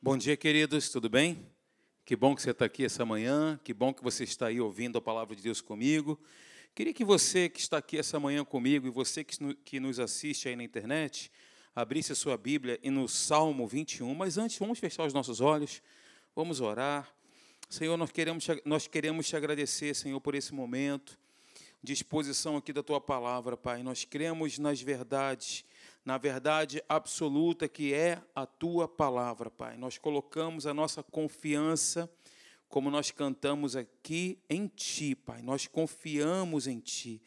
Bom dia, queridos, tudo bem? Que bom que você está aqui essa manhã, que bom que você está aí ouvindo a palavra de Deus comigo. Queria que você que está aqui essa manhã comigo e você que nos assiste aí na internet, abrisse a sua Bíblia e no Salmo 21. Mas antes, vamos fechar os nossos olhos, vamos orar. Senhor, nós queremos, nós queremos te agradecer, Senhor, por esse momento de exposição aqui da tua palavra, Pai. Nós cremos nas verdades na verdade absoluta que é a tua palavra, Pai. Nós colocamos a nossa confiança, como nós cantamos aqui, em Ti, Pai. Nós confiamos em Ti.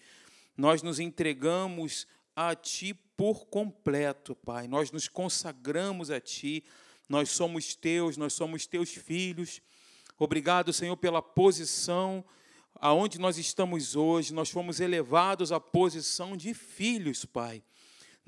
Nós nos entregamos a Ti por completo, Pai. Nós nos consagramos a Ti. Nós somos Teus, nós somos Teus filhos. Obrigado, Senhor, pela posição aonde nós estamos hoje. Nós fomos elevados à posição de filhos, Pai.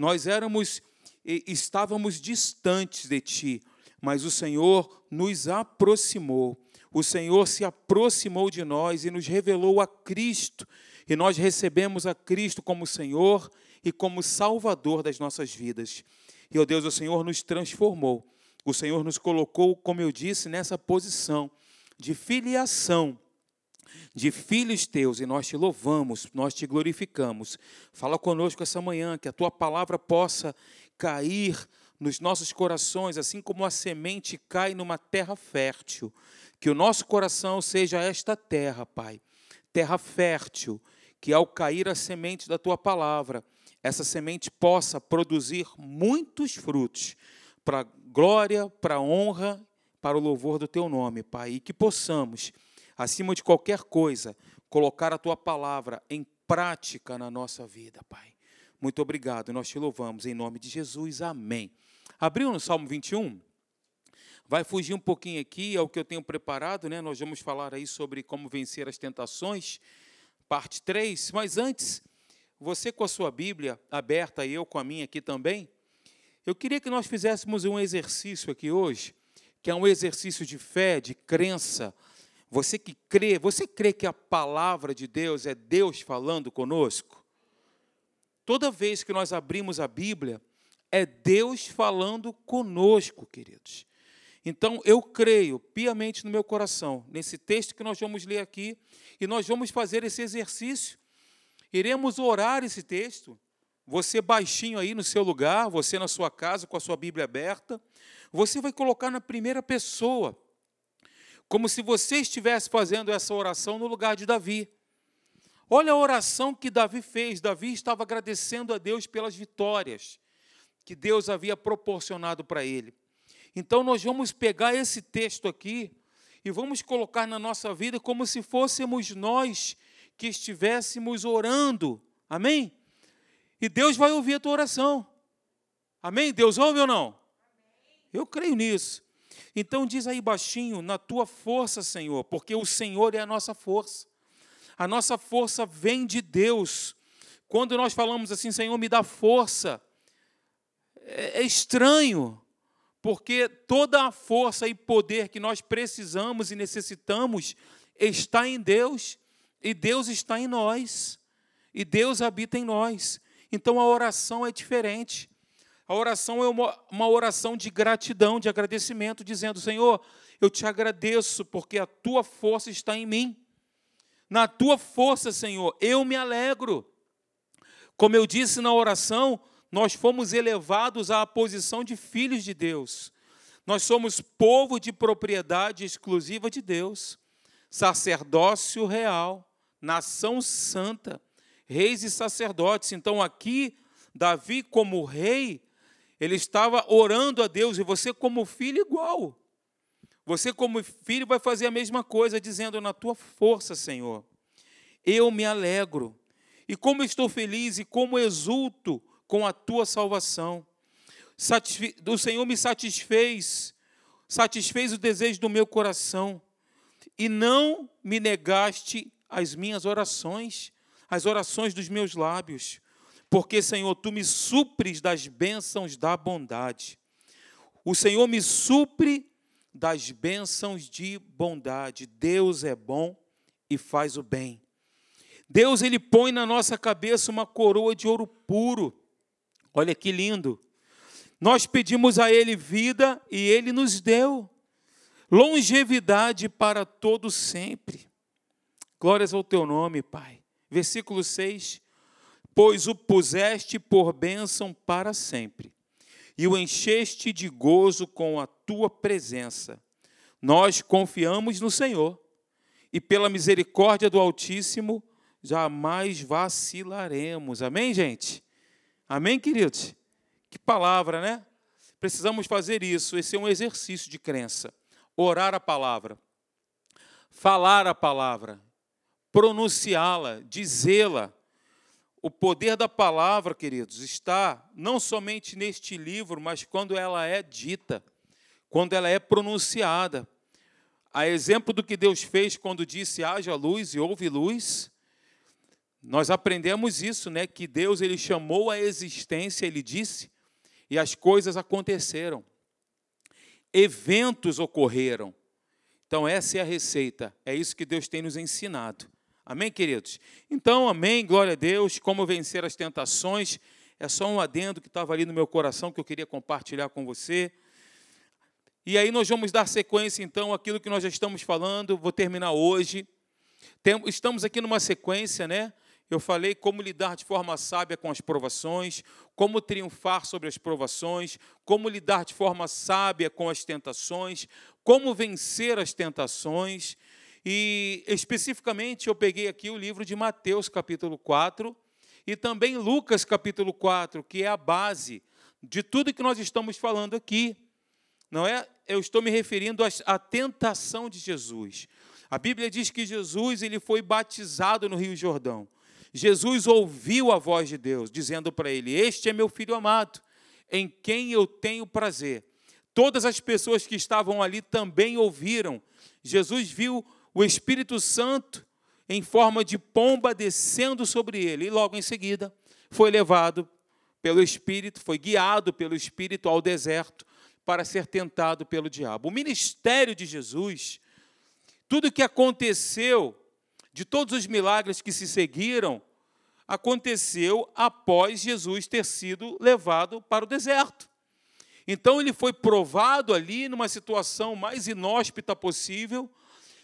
Nós éramos estávamos distantes de ti, mas o Senhor nos aproximou. O Senhor se aproximou de nós e nos revelou a Cristo, e nós recebemos a Cristo como Senhor e como Salvador das nossas vidas. E, ó Deus, o Senhor nos transformou. O Senhor nos colocou, como eu disse, nessa posição de filiação de filhos teus, e nós te louvamos, nós te glorificamos. Fala conosco essa manhã, que a tua palavra possa cair nos nossos corações, assim como a semente cai numa terra fértil. Que o nosso coração seja esta terra, Pai, terra fértil, que ao cair a semente da tua palavra, essa semente possa produzir muitos frutos, para glória, para honra, para o louvor do teu nome, Pai, e que possamos acima de qualquer coisa, colocar a tua palavra em prática na nossa vida, Pai. Muito obrigado, nós te louvamos em nome de Jesus, amém. Abriu no Salmo 21? Vai fugir um pouquinho aqui ao que eu tenho preparado, né? Nós vamos falar aí sobre como vencer as tentações, parte 3, mas antes, você com a sua Bíblia aberta e eu com a minha aqui também, eu queria que nós fizéssemos um exercício aqui hoje, que é um exercício de fé, de crença, você que crê, você crê que a palavra de Deus é Deus falando conosco? Toda vez que nós abrimos a Bíblia, é Deus falando conosco, queridos. Então, eu creio piamente no meu coração, nesse texto que nós vamos ler aqui, e nós vamos fazer esse exercício. Iremos orar esse texto. Você baixinho aí no seu lugar, você na sua casa com a sua Bíblia aberta, você vai colocar na primeira pessoa como se você estivesse fazendo essa oração no lugar de Davi. Olha a oração que Davi fez. Davi estava agradecendo a Deus pelas vitórias que Deus havia proporcionado para ele. Então, nós vamos pegar esse texto aqui e vamos colocar na nossa vida como se fôssemos nós que estivéssemos orando. Amém? E Deus vai ouvir a tua oração. Amém? Deus ouve ou não? Eu creio nisso. Então diz aí baixinho, na tua força, Senhor, porque o Senhor é a nossa força. A nossa força vem de Deus. Quando nós falamos assim, Senhor, me dá força, é, é estranho, porque toda a força e poder que nós precisamos e necessitamos está em Deus, e Deus está em nós, e Deus habita em nós. Então a oração é diferente. A oração é uma, uma oração de gratidão, de agradecimento, dizendo: Senhor, eu te agradeço porque a tua força está em mim. Na tua força, Senhor, eu me alegro. Como eu disse na oração, nós fomos elevados à posição de filhos de Deus. Nós somos povo de propriedade exclusiva de Deus, sacerdócio real, nação santa, reis e sacerdotes. Então, aqui, Davi, como rei, ele estava orando a Deus e você, como filho, igual. Você, como filho, vai fazer a mesma coisa, dizendo: Na tua força, Senhor, eu me alegro. E como estou feliz e como exulto com a tua salvação. O Senhor me satisfez, satisfez o desejo do meu coração, e não me negaste as minhas orações, as orações dos meus lábios porque, Senhor, tu me supres das bênçãos da bondade. O Senhor me supre das bênçãos de bondade. Deus é bom e faz o bem. Deus ele põe na nossa cabeça uma coroa de ouro puro. Olha que lindo. Nós pedimos a Ele vida e Ele nos deu longevidade para todo sempre. Glórias ao teu nome, Pai. Versículo 6: Pois o puseste por bênção para sempre, e o encheste de gozo com a tua presença. Nós confiamos no Senhor, e pela misericórdia do Altíssimo jamais vacilaremos. Amém, gente? Amém, queridos? Que palavra, né? Precisamos fazer isso. Esse é um exercício de crença. Orar a palavra, falar a palavra, pronunciá-la, dizê-la. O poder da palavra, queridos, está não somente neste livro, mas quando ela é dita, quando ela é pronunciada. A exemplo do que Deus fez quando disse haja luz e houve luz, nós aprendemos isso, né, que Deus ele chamou a existência, ele disse, e as coisas aconteceram. Eventos ocorreram. Então essa é a receita, é isso que Deus tem nos ensinado. Amém, queridos? Então, amém, glória a Deus. Como vencer as tentações? É só um adendo que estava ali no meu coração que eu queria compartilhar com você. E aí nós vamos dar sequência, então, àquilo que nós já estamos falando. Vou terminar hoje. Estamos aqui numa sequência, né? Eu falei como lidar de forma sábia com as provações, como triunfar sobre as provações, como lidar de forma sábia com as tentações, como vencer as tentações. E especificamente eu peguei aqui o livro de Mateus, capítulo 4, e também Lucas, capítulo 4, que é a base de tudo que nós estamos falando aqui. Não é? Eu estou me referindo à tentação de Jesus. A Bíblia diz que Jesus ele foi batizado no Rio Jordão. Jesus ouviu a voz de Deus, dizendo para ele: Este é meu filho amado, em quem eu tenho prazer. Todas as pessoas que estavam ali também ouviram. Jesus viu o Espírito Santo em forma de pomba descendo sobre ele, e logo em seguida foi levado pelo Espírito, foi guiado pelo Espírito ao deserto para ser tentado pelo diabo. O ministério de Jesus, tudo o que aconteceu, de todos os milagres que se seguiram, aconteceu após Jesus ter sido levado para o deserto. Então ele foi provado ali numa situação mais inóspita possível,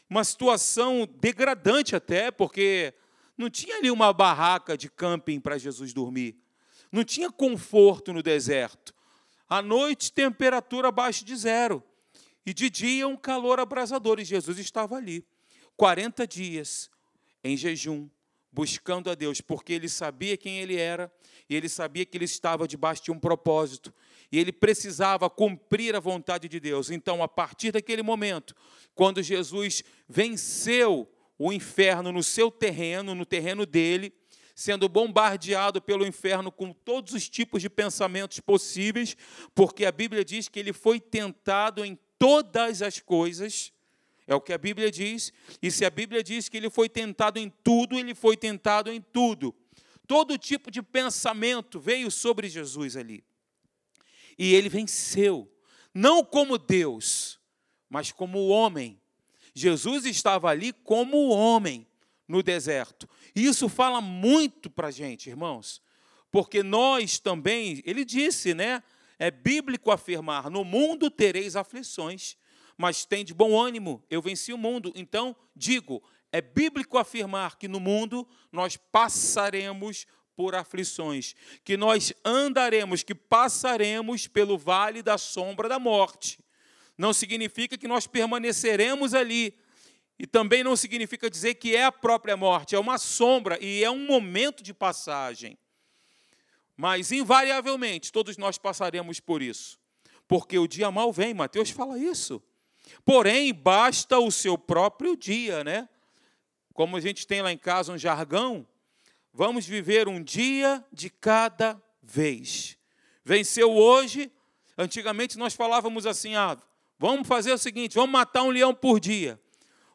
uma situação degradante até, porque não tinha ali uma barraca de camping para Jesus dormir. Não tinha conforto no deserto. À noite, temperatura abaixo de zero. E de dia, um calor abrasador. E Jesus estava ali, 40 dias, em jejum, buscando a Deus, porque ele sabia quem ele era e ele sabia que ele estava debaixo de um propósito e ele precisava cumprir a vontade de Deus. Então, a partir daquele momento, quando Jesus venceu o inferno no seu terreno, no terreno dele, sendo bombardeado pelo inferno com todos os tipos de pensamentos possíveis, porque a Bíblia diz que ele foi tentado em todas as coisas. É o que a Bíblia diz, e se a Bíblia diz que ele foi tentado em tudo, ele foi tentado em tudo. Todo tipo de pensamento veio sobre Jesus ali. E ele venceu, não como Deus, mas como homem. Jesus estava ali como homem no deserto. E isso fala muito para a gente, irmãos, porque nós também, ele disse, né? É bíblico afirmar: no mundo tereis aflições, mas tem de bom ânimo, eu venci o mundo. Então, digo, é bíblico afirmar que no mundo nós passaremos por aflições, que nós andaremos, que passaremos pelo vale da sombra da morte. Não significa que nós permaneceremos ali. E também não significa dizer que é a própria morte, é uma sombra e é um momento de passagem. Mas, invariavelmente, todos nós passaremos por isso. Porque o dia mal vem, Mateus fala isso. Porém, basta o seu próprio dia, né? Como a gente tem lá em casa um jargão, Vamos viver um dia de cada vez. Venceu hoje. Antigamente nós falávamos assim: ah, vamos fazer o seguinte, vamos matar um leão por dia.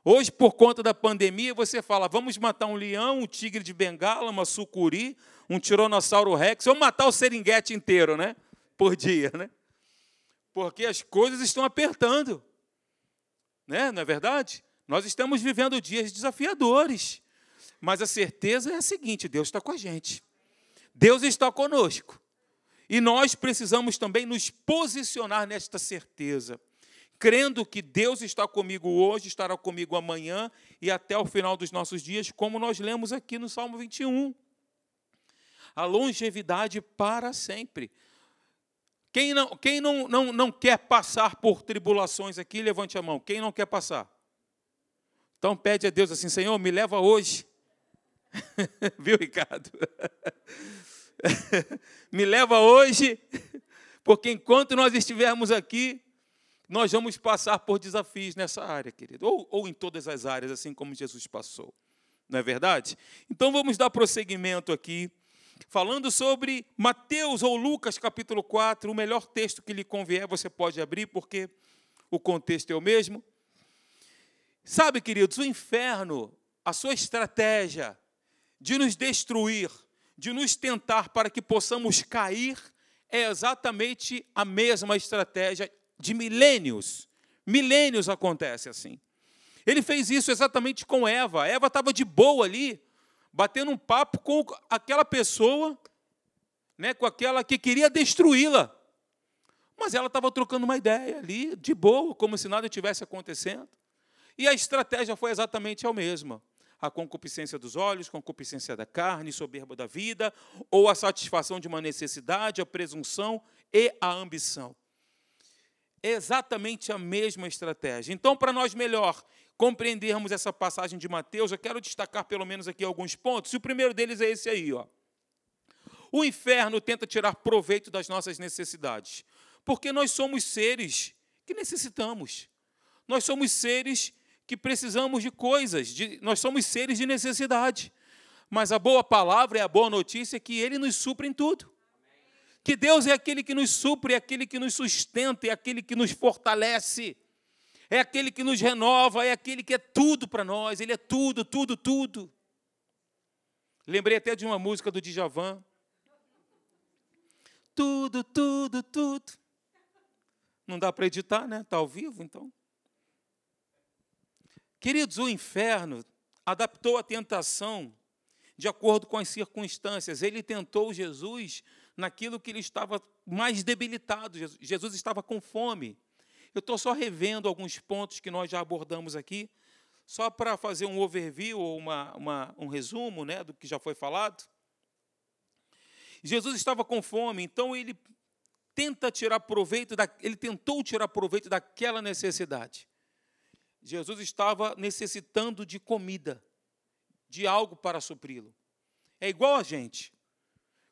Hoje, por conta da pandemia, você fala: vamos matar um leão, um tigre de bengala, uma sucuri, um tiranossauro rex, vamos matar o seringuete inteiro, né? Por dia, né? Porque as coisas estão apertando, né? Não é verdade? Nós estamos vivendo dias desafiadores. Mas a certeza é a seguinte: Deus está com a gente. Deus está conosco. E nós precisamos também nos posicionar nesta certeza, crendo que Deus está comigo hoje, estará comigo amanhã e até o final dos nossos dias, como nós lemos aqui no Salmo 21. A longevidade para sempre. Quem não, quem não, não, não quer passar por tribulações aqui, levante a mão. Quem não quer passar? Então pede a Deus assim, Senhor, me leva hoje. Viu, Ricardo? me leva hoje, porque enquanto nós estivermos aqui, nós vamos passar por desafios nessa área, querido, ou, ou em todas as áreas, assim como Jesus passou. Não é verdade? Então vamos dar prosseguimento aqui, falando sobre Mateus ou Lucas capítulo 4, o melhor texto que lhe convier, você pode abrir, porque o contexto é o mesmo. Sabe, queridos, o inferno, a sua estratégia de nos destruir, de nos tentar para que possamos cair, é exatamente a mesma estratégia de milênios. Milênios acontece assim. Ele fez isso exatamente com Eva. Eva estava de boa ali, batendo um papo com aquela pessoa, né, com aquela que queria destruí-la. Mas ela estava trocando uma ideia ali, de boa, como se nada tivesse acontecendo. E a estratégia foi exatamente a mesma. A concupiscência dos olhos, concupiscência da carne, soberba da vida, ou a satisfação de uma necessidade, a presunção e a ambição. É exatamente a mesma estratégia. Então, para nós melhor compreendermos essa passagem de Mateus, eu quero destacar pelo menos aqui alguns pontos. E o primeiro deles é esse aí, ó. O inferno tenta tirar proveito das nossas necessidades, porque nós somos seres que necessitamos. Nós somos seres que precisamos de coisas, de, nós somos seres de necessidade. Mas a boa palavra é a boa notícia que ele nos supre em tudo que Deus é aquele que nos supre, é aquele que nos sustenta, é aquele que nos fortalece, é aquele que nos renova, é aquele que é tudo para nós, Ele é tudo, tudo, tudo. Lembrei até de uma música do Djavan. Tudo, tudo, tudo. Não dá para editar, né? Está ao vivo, então. Queridos, o inferno adaptou a tentação de acordo com as circunstâncias. Ele tentou Jesus naquilo que ele estava mais debilitado. Jesus estava com fome. Eu estou só revendo alguns pontos que nós já abordamos aqui, só para fazer um overview ou uma, uma, um resumo né, do que já foi falado. Jesus estava com fome, então ele tenta tirar proveito, da, ele tentou tirar proveito daquela necessidade. Jesus estava necessitando de comida, de algo para supri-lo. É igual a gente.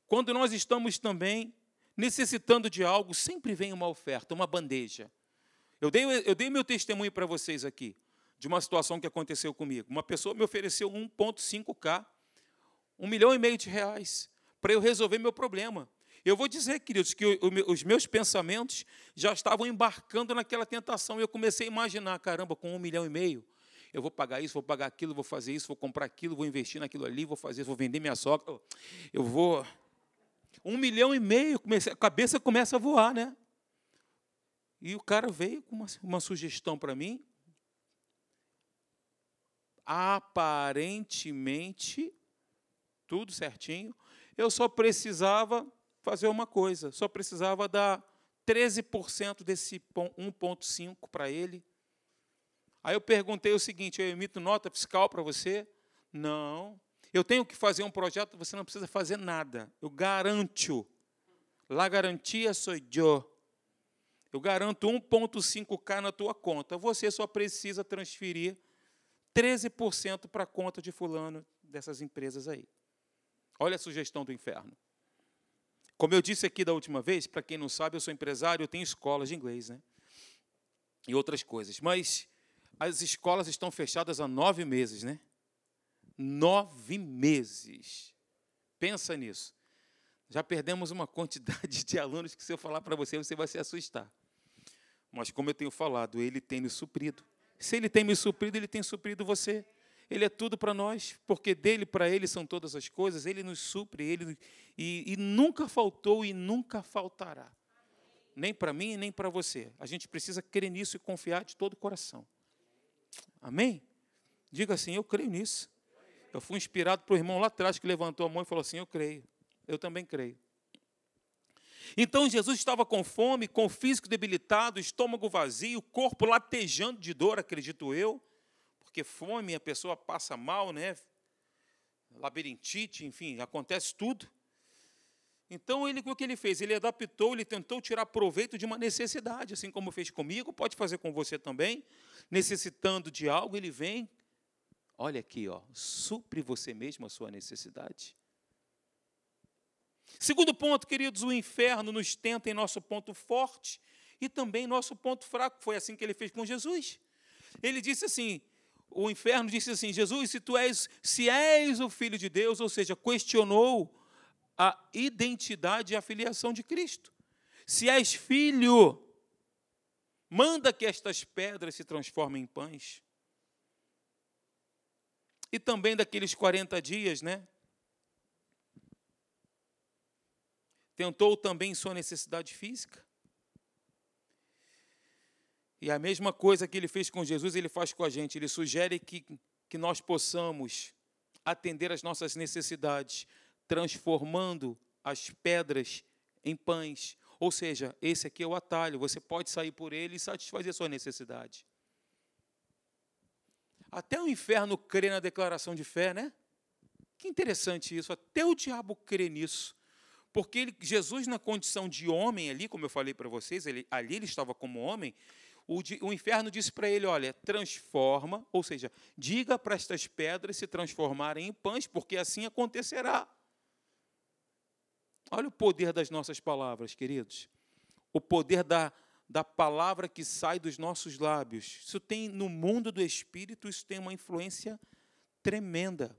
Quando nós estamos também necessitando de algo, sempre vem uma oferta, uma bandeja. Eu dei, eu dei meu testemunho para vocês aqui, de uma situação que aconteceu comigo. Uma pessoa me ofereceu 1,5K, um milhão e meio de reais, para eu resolver meu problema. Eu vou dizer, queridos, que os meus pensamentos já estavam embarcando naquela tentação. Eu comecei a imaginar, caramba, com um milhão e meio, eu vou pagar isso, vou pagar aquilo, vou fazer isso, vou comprar aquilo, vou investir naquilo ali, vou fazer, vou vender minha sogra, eu vou um milhão e meio, comecei, a cabeça começa a voar, né? E o cara veio com uma, uma sugestão para mim. Aparentemente, tudo certinho. Eu só precisava fazer uma coisa, só precisava dar 13% desse 1,5 para ele. Aí eu perguntei o seguinte: eu emito nota fiscal para você? Não. Eu tenho que fazer um projeto, você não precisa fazer nada. Eu garanto. La garantia sou eu. Eu garanto 1,5K na tua conta. Você só precisa transferir 13% para a conta de fulano dessas empresas aí. Olha a sugestão do inferno. Como eu disse aqui da última vez, para quem não sabe, eu sou empresário, eu tenho escolas de inglês, né? E outras coisas. Mas as escolas estão fechadas há nove meses, né? nove meses. Pensa nisso. Já perdemos uma quantidade de alunos que, se eu falar para você, você vai se assustar. Mas, como eu tenho falado, Ele tem me suprido. Se Ele tem me suprido, Ele tem suprido você. Ele é tudo para nós, porque dele para Ele são todas as coisas. Ele nos supre, Ele e, e nunca faltou e nunca faltará. Nem para mim, nem para você. A gente precisa crer nisso e confiar de todo o coração. Amém? Diga assim: Eu creio nisso. Eu fui inspirado por um irmão lá atrás que levantou a mão e falou assim: Eu creio. Eu também creio. Então Jesus estava com fome, com o físico debilitado, estômago vazio, corpo latejando de dor, acredito eu, porque fome a pessoa passa mal, né? Labirintite, enfim, acontece tudo. Então, ele, o que ele fez? Ele adaptou, ele tentou tirar proveito de uma necessidade, assim como fez comigo, pode fazer com você também. Necessitando de algo, ele vem, olha aqui, ó, supre você mesmo a sua necessidade. Segundo ponto, queridos, o inferno nos tenta em nosso ponto forte e também nosso ponto fraco. Foi assim que ele fez com Jesus. Ele disse assim: o inferno disse assim: Jesus, se tu és, se és o filho de Deus, ou seja, questionou a identidade e a filiação de Cristo. Se és filho, manda que estas pedras se transformem em pães. E também daqueles 40 dias, né? Tentou também sua necessidade física. E a mesma coisa que ele fez com Jesus, ele faz com a gente. Ele sugere que, que nós possamos atender às nossas necessidades, transformando as pedras em pães. Ou seja, esse aqui é o atalho, você pode sair por ele e satisfazer sua necessidade. Até o inferno crê na declaração de fé, né? Que interessante isso, até o diabo crê nisso. Porque ele, Jesus, na condição de homem ali, como eu falei para vocês, ele, ali ele estava como homem, o, o inferno disse para ele: olha, transforma, ou seja, diga para estas pedras se transformarem em pães, porque assim acontecerá. Olha o poder das nossas palavras, queridos. O poder da, da palavra que sai dos nossos lábios. Isso tem, no mundo do espírito, isso tem uma influência tremenda.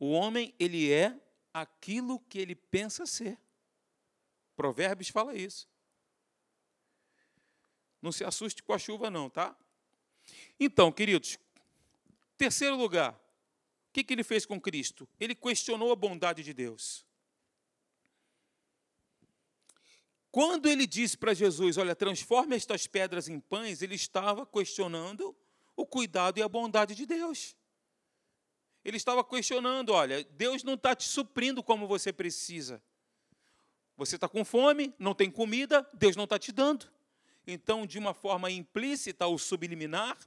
O homem, ele é aquilo que ele pensa ser. Provérbios fala isso. Não se assuste com a chuva, não, tá? Então, queridos, terceiro lugar, o que, que ele fez com Cristo? Ele questionou a bondade de Deus. Quando ele disse para Jesus, olha, transforme estas pedras em pães, ele estava questionando o cuidado e a bondade de Deus. Ele estava questionando, olha, Deus não está te suprindo como você precisa. Você está com fome, não tem comida, Deus não está te dando. Então, de uma forma implícita ou subliminar,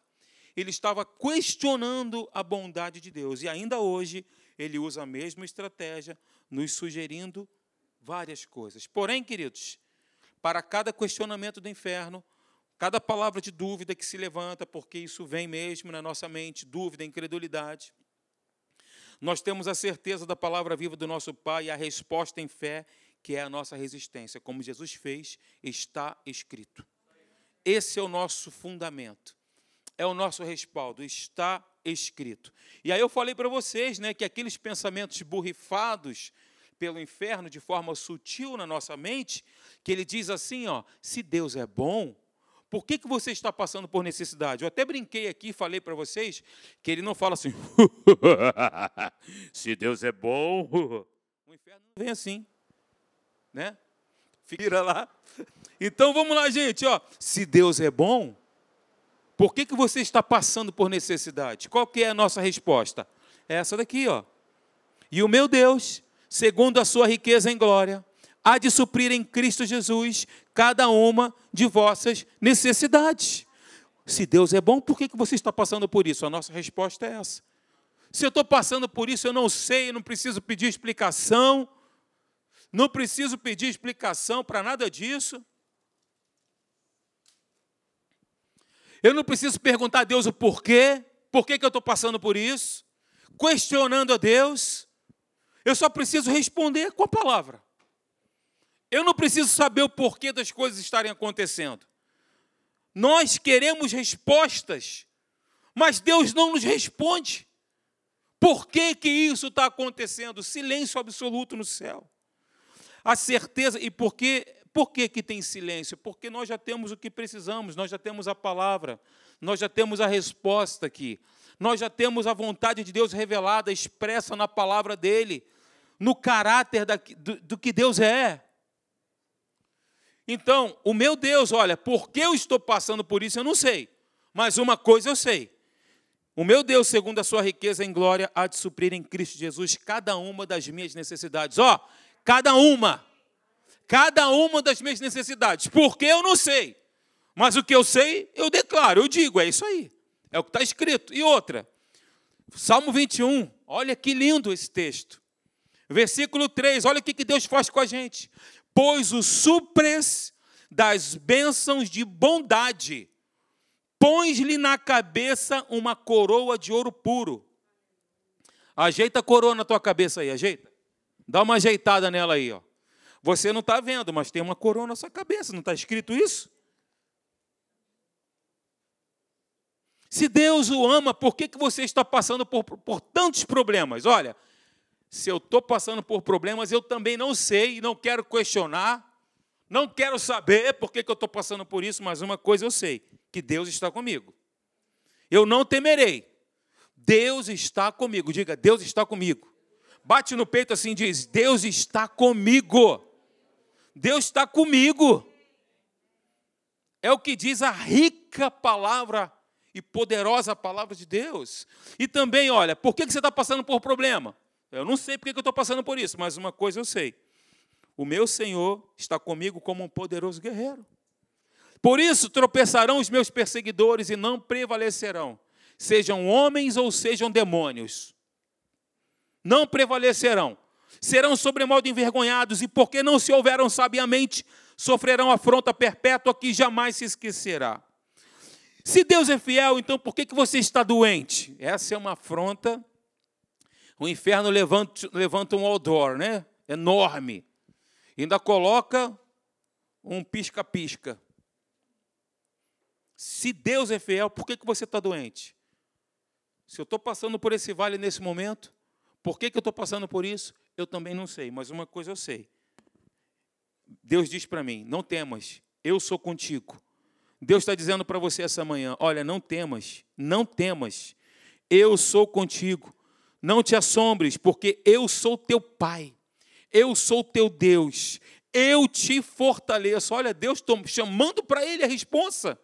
ele estava questionando a bondade de Deus. E ainda hoje, ele usa a mesma estratégia, nos sugerindo várias coisas. Porém, queridos, para cada questionamento do inferno, cada palavra de dúvida que se levanta, porque isso vem mesmo na nossa mente, dúvida, incredulidade. Nós temos a certeza da palavra viva do nosso Pai e a resposta em fé, que é a nossa resistência. Como Jesus fez, está escrito. Esse é o nosso fundamento, é o nosso respaldo, está escrito. E aí eu falei para vocês né, que aqueles pensamentos borrifados pelo inferno de forma sutil na nossa mente, que ele diz assim, ó, se Deus é bom, por que, que você está passando por necessidade? Eu até brinquei aqui, falei para vocês, que ele não fala assim, se Deus é bom. O inferno não vem assim, né? Vira lá. Então vamos lá, gente, ó. Se Deus é bom, por que, que você está passando por necessidade? Qual que é a nossa resposta? É essa daqui, ó. E o meu Deus segundo a sua riqueza em glória, há de suprir em Cristo Jesus cada uma de vossas necessidades. Se Deus é bom, por que você está passando por isso? A nossa resposta é essa. Se eu estou passando por isso, eu não sei, eu não preciso pedir explicação, não preciso pedir explicação para nada disso. Eu não preciso perguntar a Deus o porquê, por que, que eu estou passando por isso, questionando a Deus. Eu só preciso responder com a palavra. Eu não preciso saber o porquê das coisas estarem acontecendo. Nós queremos respostas, mas Deus não nos responde. Por que, que isso está acontecendo? Silêncio absoluto no céu. A certeza, e por que, por que, que tem silêncio? Porque nós já temos o que precisamos, nós já temos a palavra, nós já temos a resposta aqui nós já temos a vontade de Deus revelada, expressa na palavra dele, no caráter da, do, do que Deus é. Então, o meu Deus, olha, por que eu estou passando por isso, eu não sei. Mas uma coisa eu sei. O meu Deus, segundo a sua riqueza em glória, há de suprir em Cristo Jesus cada uma das minhas necessidades. Ó, cada uma. cada uma das minhas necessidades. Porque eu não sei. Mas o que eu sei, eu declaro, eu digo, é isso aí. É o que está escrito. E outra, Salmo 21, olha que lindo esse texto. Versículo 3, olha o que Deus faz com a gente. Pois o supres das bênçãos de bondade, pões-lhe na cabeça uma coroa de ouro puro. Ajeita a coroa na tua cabeça aí, ajeita. Dá uma ajeitada nela aí, ó. Você não está vendo, mas tem uma coroa na sua cabeça, não está escrito isso? Se Deus o ama, por que, que você está passando por, por tantos problemas? Olha, se eu estou passando por problemas, eu também não sei, não quero questionar, não quero saber por que, que eu estou passando por isso, mas uma coisa eu sei: que Deus está comigo. Eu não temerei. Deus está comigo. Diga, Deus está comigo. Bate no peito assim e diz: Deus está comigo. Deus está comigo. É o que diz a rica palavra e poderosa palavra de Deus. E também, olha, por que você está passando por problema? Eu não sei porque eu estou passando por isso, mas uma coisa eu sei: o meu Senhor está comigo como um poderoso guerreiro. Por isso tropeçarão os meus perseguidores e não prevalecerão, sejam homens ou sejam demônios. Não prevalecerão. Serão sobremodo envergonhados, e porque não se houveram sabiamente, sofrerão afronta perpétua que jamais se esquecerá. Se Deus é fiel, então por que, que você está doente? Essa é uma afronta. O inferno levanta, levanta um odor, né? Enorme. Ainda coloca um pisca-pisca. Se Deus é fiel, por que, que você está doente? Se eu estou passando por esse vale nesse momento, por que, que eu estou passando por isso? Eu também não sei, mas uma coisa eu sei. Deus diz para mim: não temas, eu sou contigo. Deus está dizendo para você essa manhã: olha, não temas, não temas, eu sou contigo. Não te assombres, porque eu sou teu Pai, eu sou teu Deus, eu te fortaleço. Olha, Deus chamando para ele a responsa.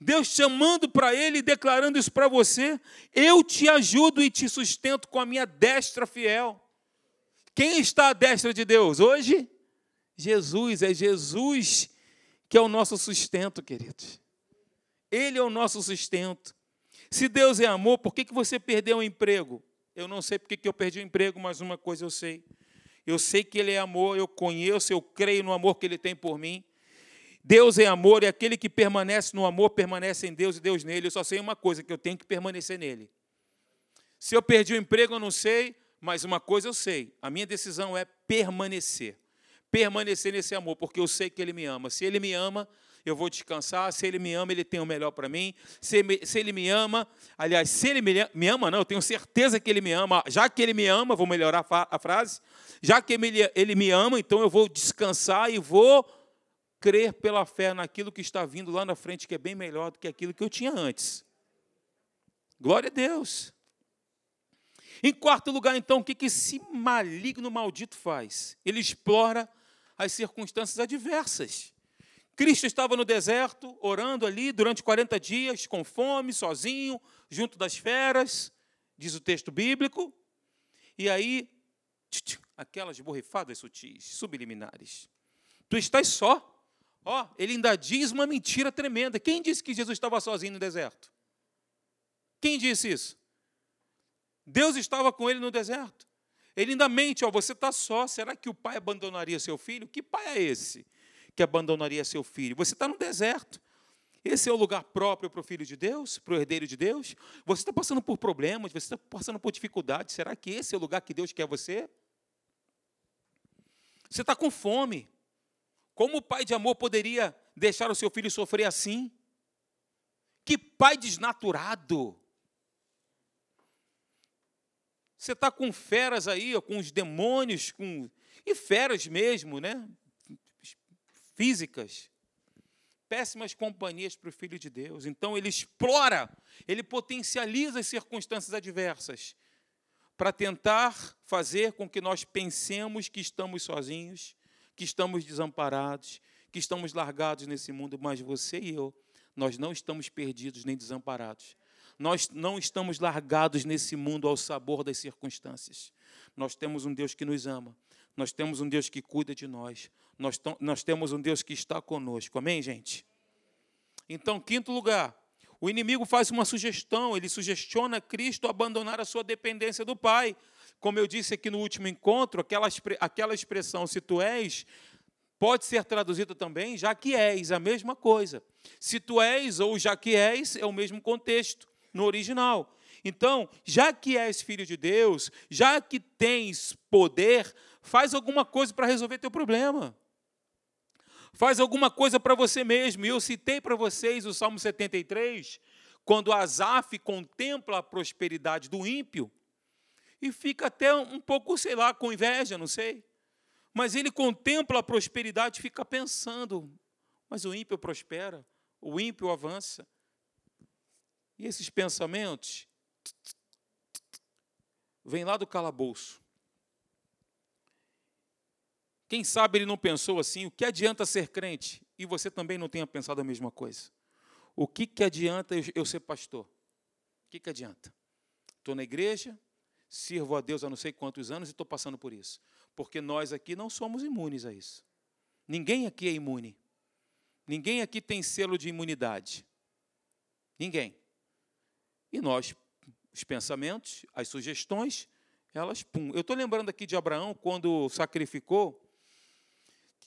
Deus chamando para ele e declarando isso para você. Eu te ajudo e te sustento com a minha destra fiel. Quem está à destra de Deus hoje? Jesus, é Jesus que é o nosso sustento, queridos. Ele é o nosso sustento. Se Deus é amor, por que, que você perdeu o emprego? Eu não sei por que, que eu perdi o emprego, mas uma coisa eu sei. Eu sei que Ele é amor, eu conheço, eu creio no amor que Ele tem por mim. Deus é amor e aquele que permanece no amor permanece em Deus e Deus nele. Eu só sei uma coisa, que eu tenho que permanecer nele. Se eu perdi o emprego, eu não sei, mas uma coisa eu sei. A minha decisão é permanecer permanecer nesse amor, porque eu sei que Ele me ama. Se Ele me ama, eu vou descansar. Se Ele me ama, Ele tem o melhor para mim. Se, Ele me ama, aliás, se Ele me, ama, não, eu tenho certeza que Ele me ama. Já que Ele me ama, vou melhorar a frase. Já que ele me ama, então eu vou descansar e vou crer pela fé naquilo que está vindo lá na frente, que é bem melhor do que aquilo que eu tinha antes. Glória a Deus. Em quarto lugar, então, o que esse maligno maldito faz? Ele explora as circunstâncias adversas. Cristo estava no deserto, orando ali durante 40 dias, com fome, sozinho, junto das feras, diz o texto bíblico. E aí, aquelas borrifadas sutis, subliminares. Tu estás só. Ó, ele ainda diz uma mentira tremenda. Quem disse que Jesus estava sozinho no deserto? Quem disse isso? Deus estava com ele no deserto. Ele ainda mente, ó, você está só, será que o pai abandonaria seu filho? Que pai é esse que abandonaria seu filho? Você está no deserto. Esse é o lugar próprio para o filho de Deus, para o herdeiro de Deus? Você está passando por problemas, você está passando por dificuldades. Será que esse é o lugar que Deus quer você? Você está com fome. Como o pai de amor poderia deixar o seu filho sofrer assim? Que pai desnaturado! Você está com feras aí, com os demônios, com e feras mesmo, né? Físicas. Péssimas companhias para o Filho de Deus. Então ele explora, ele potencializa as circunstâncias adversas para tentar fazer com que nós pensemos que estamos sozinhos, que estamos desamparados, que estamos largados nesse mundo, mas você e eu, nós não estamos perdidos nem desamparados nós não estamos largados nesse mundo ao sabor das circunstâncias. Nós temos um Deus que nos ama. Nós temos um Deus que cuida de nós. Nós, nós temos um Deus que está conosco. Amém, gente? Então, quinto lugar, o inimigo faz uma sugestão, ele sugestiona Cristo abandonar a sua dependência do Pai. Como eu disse aqui no último encontro, aquela, aquela expressão, se tu és, pode ser traduzida também, já que és, a mesma coisa. Se tu és ou já que és, é o mesmo contexto no original. Então, já que és filho de Deus, já que tens poder, faz alguma coisa para resolver teu problema. Faz alguma coisa para você mesmo. E eu citei para vocês o Salmo 73, quando Asaf contempla a prosperidade do ímpio e fica até um pouco, sei lá, com inveja, não sei. Mas ele contempla a prosperidade e fica pensando: mas o ímpio prospera, o ímpio avança. E esses pensamentos vêm lá do calabouço. Quem sabe ele não pensou assim, o que adianta ser crente? E você também não tenha pensado a mesma coisa. O que, que adianta eu ser pastor? O que, que adianta? Estou na igreja, sirvo a Deus há não sei quantos anos e estou passando por isso. Porque nós aqui não somos imunes a isso. Ninguém aqui é imune. Ninguém aqui tem selo de imunidade. Ninguém. E nós, os pensamentos, as sugestões, elas, pum. Eu estou lembrando aqui de Abraão, quando sacrificou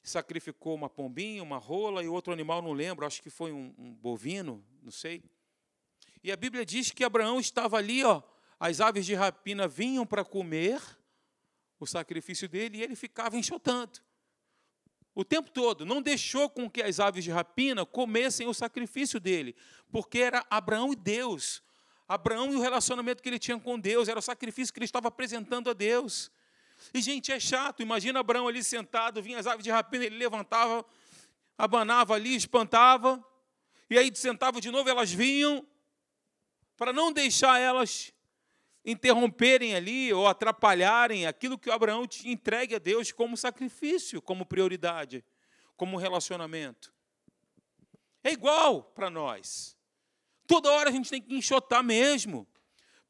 sacrificou uma pombinha, uma rola e outro animal, não lembro, acho que foi um, um bovino, não sei. E a Bíblia diz que Abraão estava ali, ó, as aves de rapina vinham para comer o sacrifício dele e ele ficava enxotando. O tempo todo, não deixou com que as aves de rapina comessem o sacrifício dele, porque era Abraão e Deus. Abraão e o relacionamento que ele tinha com Deus, era o sacrifício que ele estava apresentando a Deus. E, gente, é chato. Imagina Abraão ali sentado, vinha as aves de rapina, ele levantava, abanava ali, espantava, e aí sentava de novo, elas vinham, para não deixar elas interromperem ali ou atrapalharem aquilo que Abraão entregue a Deus como sacrifício, como prioridade, como relacionamento. É igual para nós. Toda hora a gente tem que enxotar mesmo.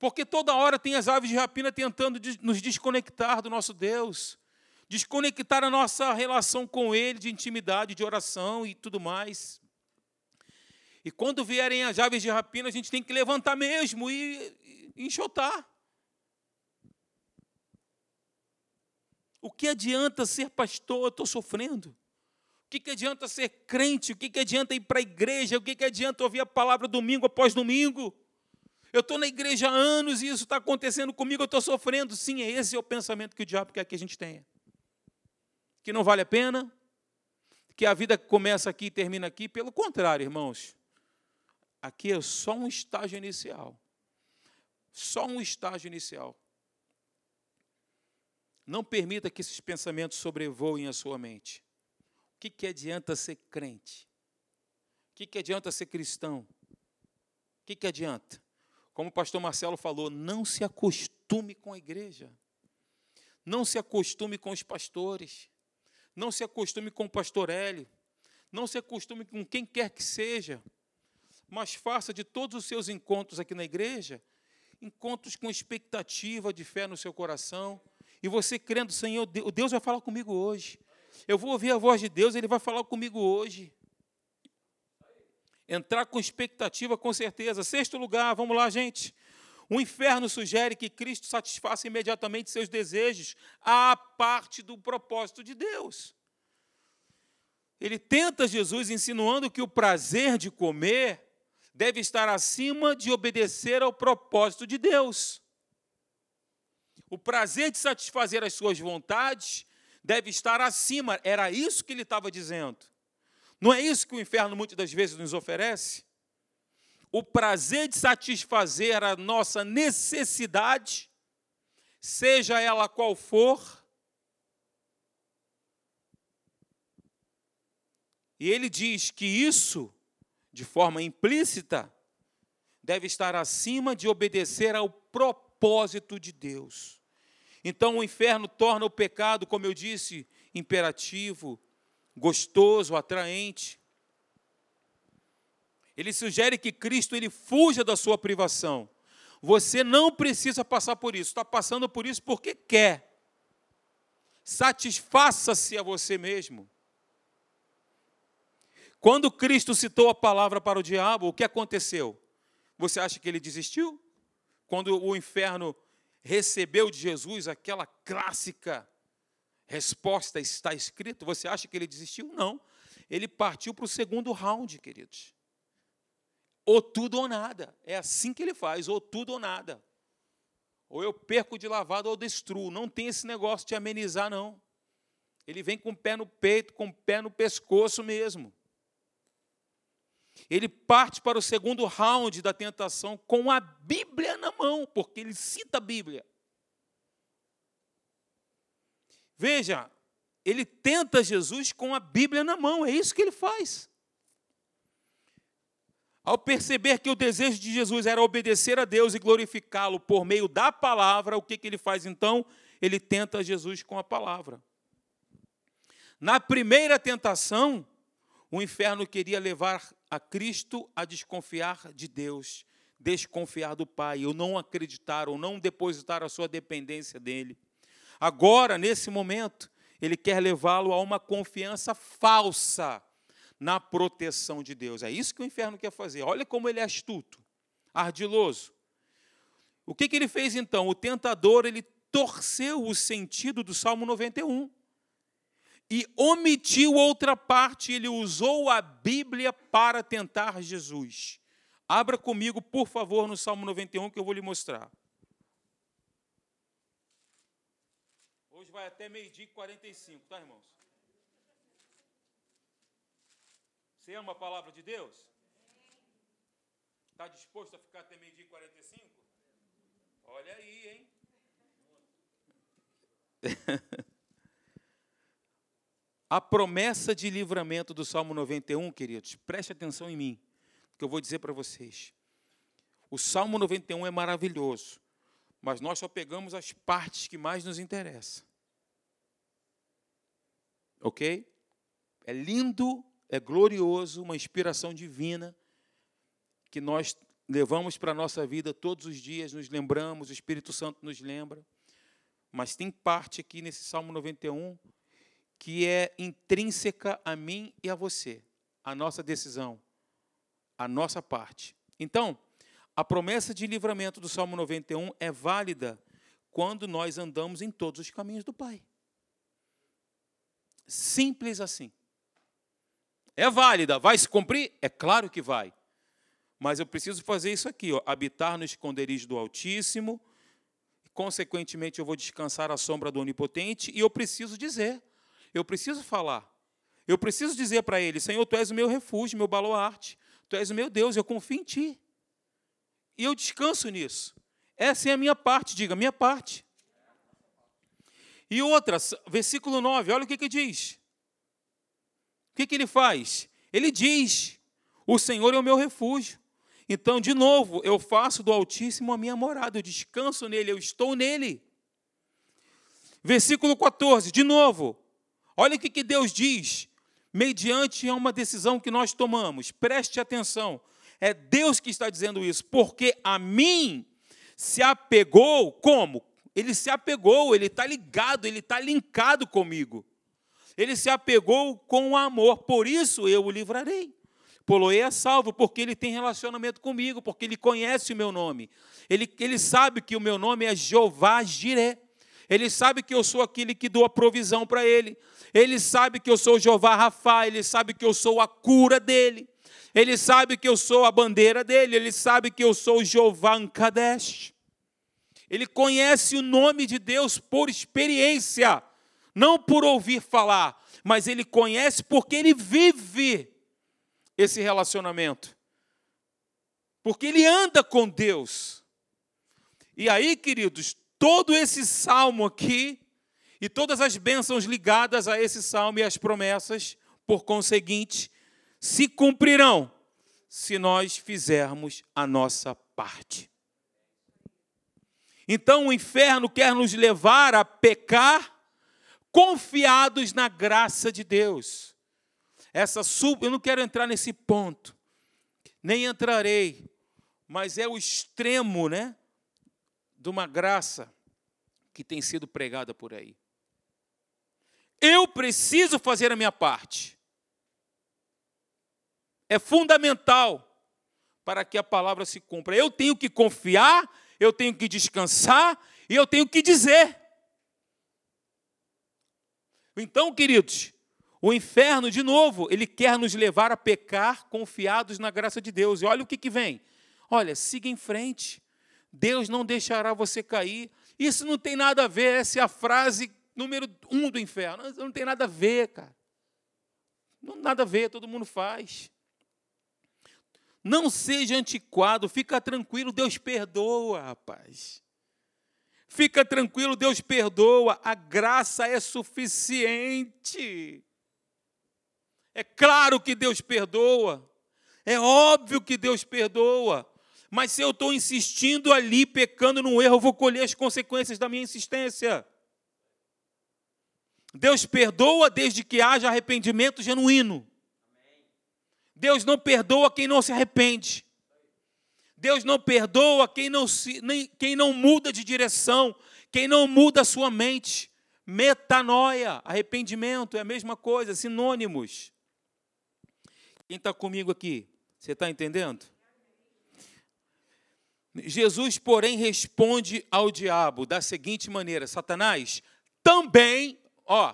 Porque toda hora tem as aves de rapina tentando nos desconectar do nosso Deus, desconectar a nossa relação com Ele, de intimidade, de oração e tudo mais. E quando vierem as aves de rapina, a gente tem que levantar mesmo e, enxotar. O que adianta ser pastor? Eu estou sofrendo. O que, que adianta ser crente? O que, que adianta ir para a igreja? O que, que adianta ouvir a palavra domingo após domingo? Eu estou na igreja há anos e isso está acontecendo comigo, eu estou sofrendo. Sim, esse é o pensamento que o diabo quer que a gente tenha. Que não vale a pena, que a vida começa aqui e termina aqui. Pelo contrário, irmãos, aqui é só um estágio inicial. Só um estágio inicial. Não permita que esses pensamentos sobrevoem a sua mente. O que, que adianta ser crente? O que, que adianta ser cristão? O que, que adianta? Como o pastor Marcelo falou, não se acostume com a igreja. Não se acostume com os pastores. Não se acostume com o pastor Hélio. Não se acostume com quem quer que seja. Mas faça de todos os seus encontros aqui na igreja encontros com expectativa de fé no seu coração. E você crendo, Senhor, Deus vai falar comigo hoje. Eu vou ouvir a voz de Deus, Ele vai falar comigo hoje. Entrar com expectativa, com certeza. Sexto lugar, vamos lá, gente. O inferno sugere que Cristo satisfaça imediatamente seus desejos à parte do propósito de Deus. Ele tenta Jesus insinuando que o prazer de comer deve estar acima de obedecer ao propósito de Deus. O prazer de satisfazer as suas vontades deve estar acima, era isso que ele estava dizendo. Não é isso que o inferno muitas das vezes nos oferece? O prazer de satisfazer a nossa necessidade, seja ela qual for, e ele diz que isso, de forma implícita, deve estar acima de obedecer ao propósito de Deus. Então o inferno torna o pecado, como eu disse, imperativo, gostoso, atraente. Ele sugere que Cristo ele fuja da sua privação. Você não precisa passar por isso, está passando por isso porque quer. Satisfaça-se a você mesmo. Quando Cristo citou a palavra para o diabo, o que aconteceu? Você acha que ele desistiu? Quando o inferno recebeu de Jesus aquela clássica resposta está escrito, você acha que ele desistiu? Não. Ele partiu para o segundo round, queridos. Ou tudo ou nada. É assim que ele faz, ou tudo ou nada. Ou eu perco de lavado ou destruo. Não tem esse negócio de amenizar, não. Ele vem com o pé no peito, com o pé no pescoço mesmo. Ele parte para o segundo round da tentação com a Bíblia na mão, porque ele cita a Bíblia. Veja, ele tenta Jesus com a Bíblia na mão, é isso que ele faz. Ao perceber que o desejo de Jesus era obedecer a Deus e glorificá-lo por meio da palavra, o que, que ele faz então? Ele tenta Jesus com a palavra. Na primeira tentação, o inferno queria levar a Cristo a desconfiar de Deus, desconfiar do Pai, ou não acreditar, ou não depositar a sua dependência dele. Agora, nesse momento, ele quer levá-lo a uma confiança falsa na proteção de Deus. É isso que o inferno quer fazer. Olha como ele é astuto, ardiloso. O que, que ele fez então? O tentador ele torceu o sentido do Salmo 91 e omitiu outra parte, ele usou a Bíblia para tentar Jesus. Abra comigo, por favor, no Salmo 91 que eu vou lhe mostrar. Vai até meio-dia e 45, tá, irmãos? Você ama a palavra de Deus? Está disposto a ficar até meio-dia e 45? Olha aí, hein? a promessa de livramento do Salmo 91, queridos, preste atenção em mim, que eu vou dizer para vocês. O Salmo 91 é maravilhoso, mas nós só pegamos as partes que mais nos interessam. Ok? É lindo, é glorioso, uma inspiração divina que nós levamos para a nossa vida todos os dias, nos lembramos, o Espírito Santo nos lembra. Mas tem parte aqui nesse Salmo 91 que é intrínseca a mim e a você, a nossa decisão, a nossa parte. Então, a promessa de livramento do Salmo 91 é válida quando nós andamos em todos os caminhos do Pai. Simples assim. É válida, vai se cumprir? É claro que vai. Mas eu preciso fazer isso aqui, ó, habitar no esconderijo do Altíssimo, consequentemente eu vou descansar à sombra do Onipotente, e eu preciso dizer, eu preciso falar, eu preciso dizer para ele: Senhor, tu és o meu refúgio, meu baluarte, tu és o meu Deus, eu confio em ti. E eu descanso nisso. Essa é a minha parte, diga, minha parte. E outra, versículo 9, olha o que, que diz. O que, que ele faz? Ele diz: O Senhor é o meu refúgio. Então, de novo, eu faço do Altíssimo a minha morada, eu descanso nele, eu estou nele. Versículo 14, de novo, olha o que, que Deus diz, mediante uma decisão que nós tomamos, preste atenção, é Deus que está dizendo isso, porque a mim se apegou, como? Ele se apegou, ele está ligado, ele está linkado comigo. Ele se apegou com o amor, por isso eu o livrarei. Poloei é salvo, porque ele tem relacionamento comigo, porque ele conhece o meu nome. Ele, ele sabe que o meu nome é Jeová Jiré. Ele sabe que eu sou aquele que dou a provisão para ele. Ele sabe que eu sou Jeová Rafa, ele sabe que eu sou a cura dele. Ele sabe que eu sou a bandeira dele, ele sabe que eu sou Jeová Ankadesh. Ele conhece o nome de Deus por experiência, não por ouvir falar, mas ele conhece porque ele vive esse relacionamento. Porque ele anda com Deus. E aí, queridos, todo esse salmo aqui e todas as bênçãos ligadas a esse salmo e as promessas, por conseguinte, se cumprirão se nós fizermos a nossa parte. Então o inferno quer nos levar a pecar confiados na graça de Deus. Essa sub, eu não quero entrar nesse ponto, nem entrarei, mas é o extremo, né, de uma graça que tem sido pregada por aí. Eu preciso fazer a minha parte. É fundamental para que a palavra se cumpra. Eu tenho que confiar, eu tenho que descansar e eu tenho que dizer. Então, queridos, o inferno, de novo, ele quer nos levar a pecar confiados na graça de Deus. E olha o que, que vem. Olha, siga em frente. Deus não deixará você cair. Isso não tem nada a ver, essa é a frase número um do inferno. Não tem nada a ver, cara. Não nada a ver, todo mundo faz. Não seja antiquado, fica tranquilo, Deus perdoa, rapaz. Fica tranquilo, Deus perdoa, a graça é suficiente. É claro que Deus perdoa, é óbvio que Deus perdoa, mas se eu estou insistindo ali, pecando no erro, eu vou colher as consequências da minha insistência. Deus perdoa desde que haja arrependimento genuíno. Deus não perdoa quem não se arrepende. Deus não perdoa quem não, se, nem, quem não muda de direção, quem não muda a sua mente. Metanoia, arrependimento, é a mesma coisa, sinônimos. Quem está comigo aqui? Você está entendendo? Jesus, porém, responde ao diabo da seguinte maneira: Satanás, também, ó,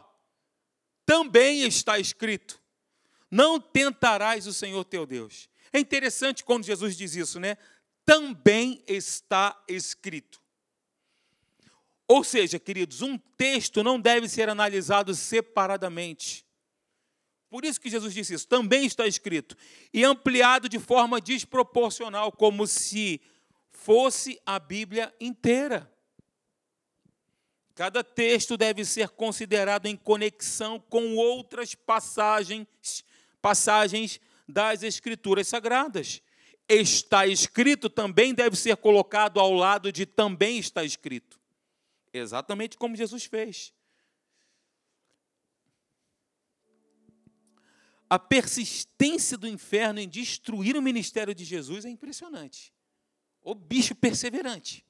também está escrito: não tentarás o Senhor teu Deus. É interessante quando Jesus diz isso, né? Também está escrito. Ou seja, queridos, um texto não deve ser analisado separadamente. Por isso que Jesus disse isso, também está escrito, e ampliado de forma desproporcional, como se fosse a Bíblia inteira. Cada texto deve ser considerado em conexão com outras passagens passagens das Escrituras Sagradas. Está escrito também deve ser colocado ao lado de também está escrito. Exatamente como Jesus fez. A persistência do inferno em destruir o ministério de Jesus é impressionante. O bicho perseverante.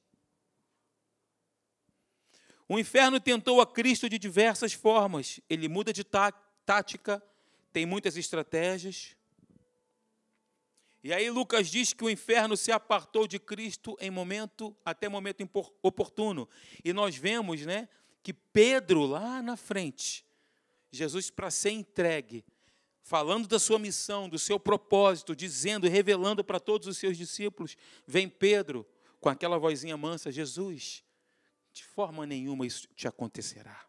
O inferno tentou a Cristo de diversas formas. Ele muda de tática, tem muitas estratégias. E aí Lucas diz que o inferno se apartou de Cristo em momento, até momento oportuno. E nós vemos, né, que Pedro lá na frente, Jesus para ser entregue, falando da sua missão, do seu propósito, dizendo revelando para todos os seus discípulos, vem Pedro com aquela vozinha mansa, Jesus, de forma nenhuma isso te acontecerá.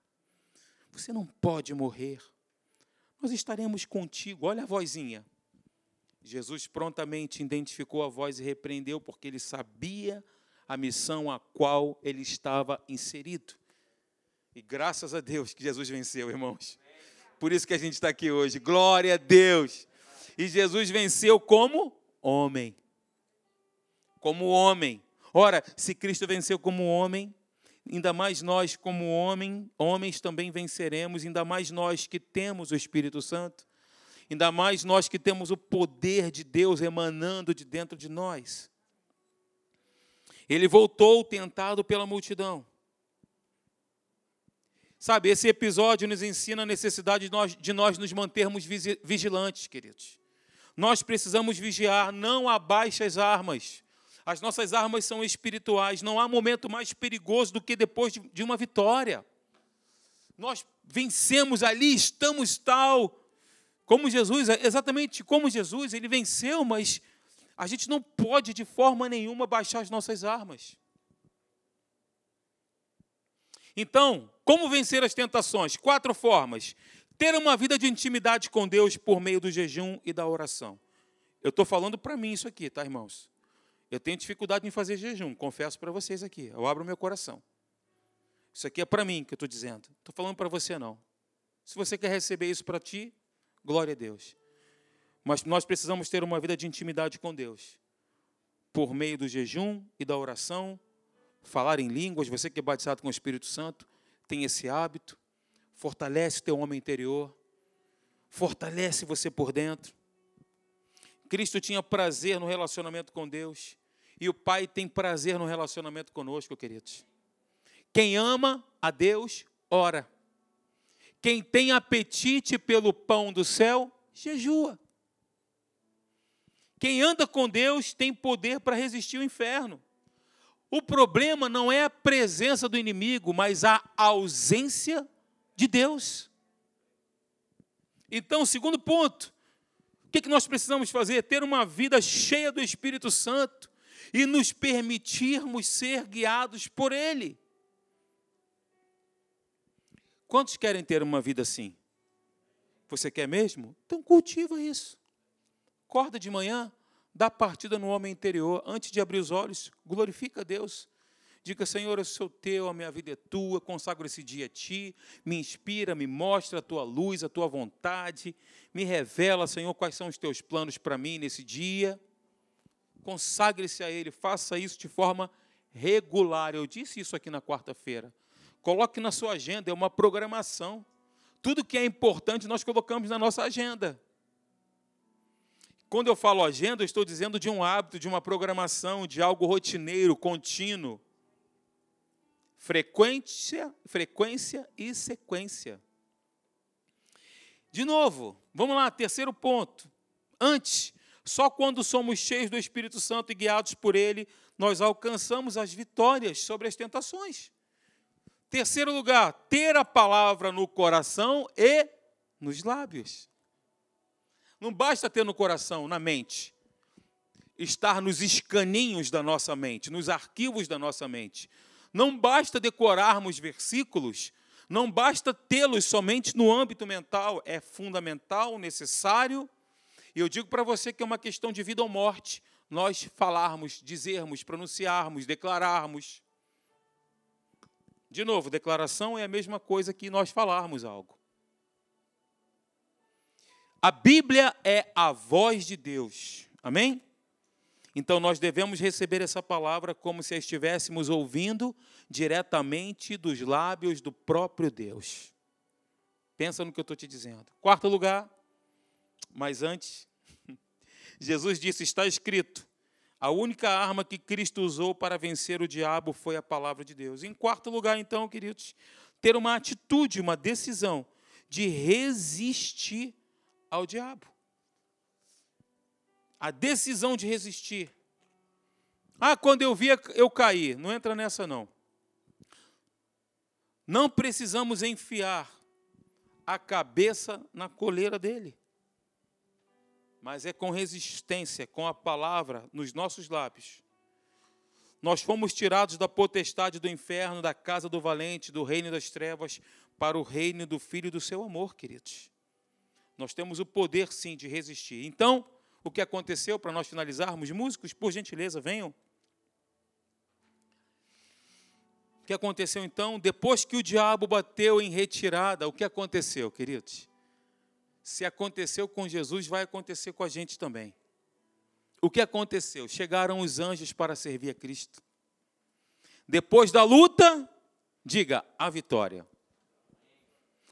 Você não pode morrer nós estaremos contigo. Olha a vozinha. Jesus prontamente identificou a voz e repreendeu, porque ele sabia a missão a qual ele estava inserido. E graças a Deus que Jesus venceu, irmãos. Por isso que a gente está aqui hoje. Glória a Deus. E Jesus venceu como homem. Como homem. Ora, se Cristo venceu como homem, ainda mais nós, como homem, homens, também venceremos, ainda mais nós que temos o Espírito Santo, ainda mais nós que temos o poder de Deus emanando de dentro de nós. Ele voltou tentado pela multidão. Sabe, esse episódio nos ensina a necessidade de nós, de nós nos mantermos vigilantes, queridos. Nós precisamos vigiar, não abaixe as armas. As nossas armas são espirituais. Não há momento mais perigoso do que depois de uma vitória. Nós vencemos ali, estamos tal. Como Jesus, exatamente como Jesus, ele venceu, mas a gente não pode de forma nenhuma baixar as nossas armas. Então, como vencer as tentações? Quatro formas. Ter uma vida de intimidade com Deus por meio do jejum e da oração. Eu estou falando para mim isso aqui, tá, irmãos? Eu tenho dificuldade em fazer jejum, confesso para vocês aqui. Eu abro meu coração. Isso aqui é para mim que eu estou dizendo. Estou falando para você não. Se você quer receber isso para ti, glória a Deus. Mas nós precisamos ter uma vida de intimidade com Deus. Por meio do jejum e da oração, falar em línguas, você que é batizado com o Espírito Santo, tem esse hábito, fortalece teu homem interior, fortalece você por dentro. Cristo tinha prazer no relacionamento com Deus. E o Pai tem prazer no relacionamento conosco, queridos. Quem ama a Deus, ora. Quem tem apetite pelo pão do céu, jejua. Quem anda com Deus tem poder para resistir ao inferno. O problema não é a presença do inimigo, mas a ausência de Deus. Então, segundo ponto, o que nós precisamos fazer? Ter uma vida cheia do Espírito Santo e nos permitirmos ser guiados por Ele. Quantos querem ter uma vida assim? Você quer mesmo? Então cultiva isso. Acorda de manhã, dá partida no homem interior, antes de abrir os olhos, glorifica a Deus. Diga, Senhor, eu sou teu, a minha vida é tua, consagro esse dia a ti, me inspira, me mostra a tua luz, a tua vontade, me revela, Senhor, quais são os teus planos para mim nesse dia. Consagre-se a Ele, faça isso de forma regular. Eu disse isso aqui na quarta-feira. Coloque na sua agenda, é uma programação. Tudo que é importante nós colocamos na nossa agenda. Quando eu falo agenda, eu estou dizendo de um hábito, de uma programação, de algo rotineiro, contínuo. Frequência, frequência e sequência. De novo, vamos lá, terceiro ponto. Antes, só quando somos cheios do Espírito Santo e guiados por Ele, nós alcançamos as vitórias sobre as tentações. Terceiro lugar, ter a palavra no coração e nos lábios. Não basta ter no coração, na mente. Estar nos escaninhos da nossa mente, nos arquivos da nossa mente. Não basta decorarmos versículos, não basta tê-los somente no âmbito mental, é fundamental, necessário. E eu digo para você que é uma questão de vida ou morte nós falarmos, dizermos, pronunciarmos, declararmos. De novo, declaração é a mesma coisa que nós falarmos algo. A Bíblia é a voz de Deus. Amém? Então nós devemos receber essa palavra como se a estivéssemos ouvindo diretamente dos lábios do próprio Deus. Pensa no que eu estou te dizendo. Quarto lugar, mas antes, Jesus disse: está escrito. A única arma que Cristo usou para vencer o diabo foi a palavra de Deus. Em quarto lugar, então, queridos, ter uma atitude, uma decisão de resistir ao diabo. A decisão de resistir. Ah, quando eu via, eu caí. Não entra nessa, não. Não precisamos enfiar a cabeça na coleira dele. Mas é com resistência, com a palavra nos nossos lábios. Nós fomos tirados da potestade do inferno, da casa do valente, do reino das trevas, para o reino do Filho do seu amor, queridos. Nós temos o poder, sim, de resistir. Então, o que aconteceu, para nós finalizarmos, músicos, por gentileza, venham. O que aconteceu então? Depois que o diabo bateu em retirada, o que aconteceu, queridos? Se aconteceu com Jesus, vai acontecer com a gente também. O que aconteceu? Chegaram os anjos para servir a Cristo. Depois da luta, diga a vitória.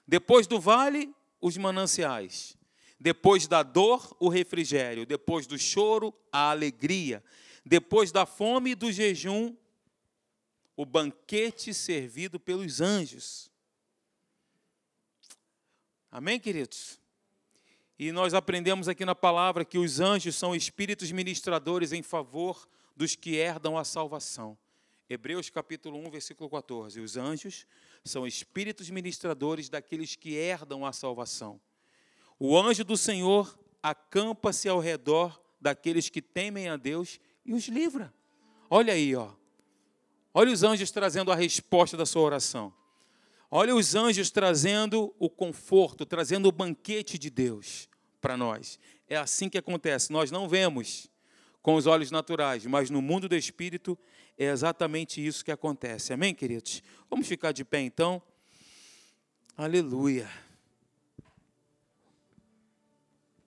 Depois do vale, os mananciais. Depois da dor, o refrigério. Depois do choro, a alegria. Depois da fome e do jejum, o banquete servido pelos anjos. Amém, queridos? E nós aprendemos aqui na palavra que os anjos são espíritos ministradores em favor dos que herdam a salvação. Hebreus capítulo 1, versículo 14. Os anjos são espíritos ministradores daqueles que herdam a salvação. O anjo do Senhor acampa-se ao redor daqueles que temem a Deus e os livra. Olha aí, ó. Olha os anjos trazendo a resposta da sua oração. Olha os anjos trazendo o conforto, trazendo o banquete de Deus para nós. É assim que acontece. Nós não vemos com os olhos naturais, mas no mundo do espírito é exatamente isso que acontece. Amém, queridos? Vamos ficar de pé então. Aleluia.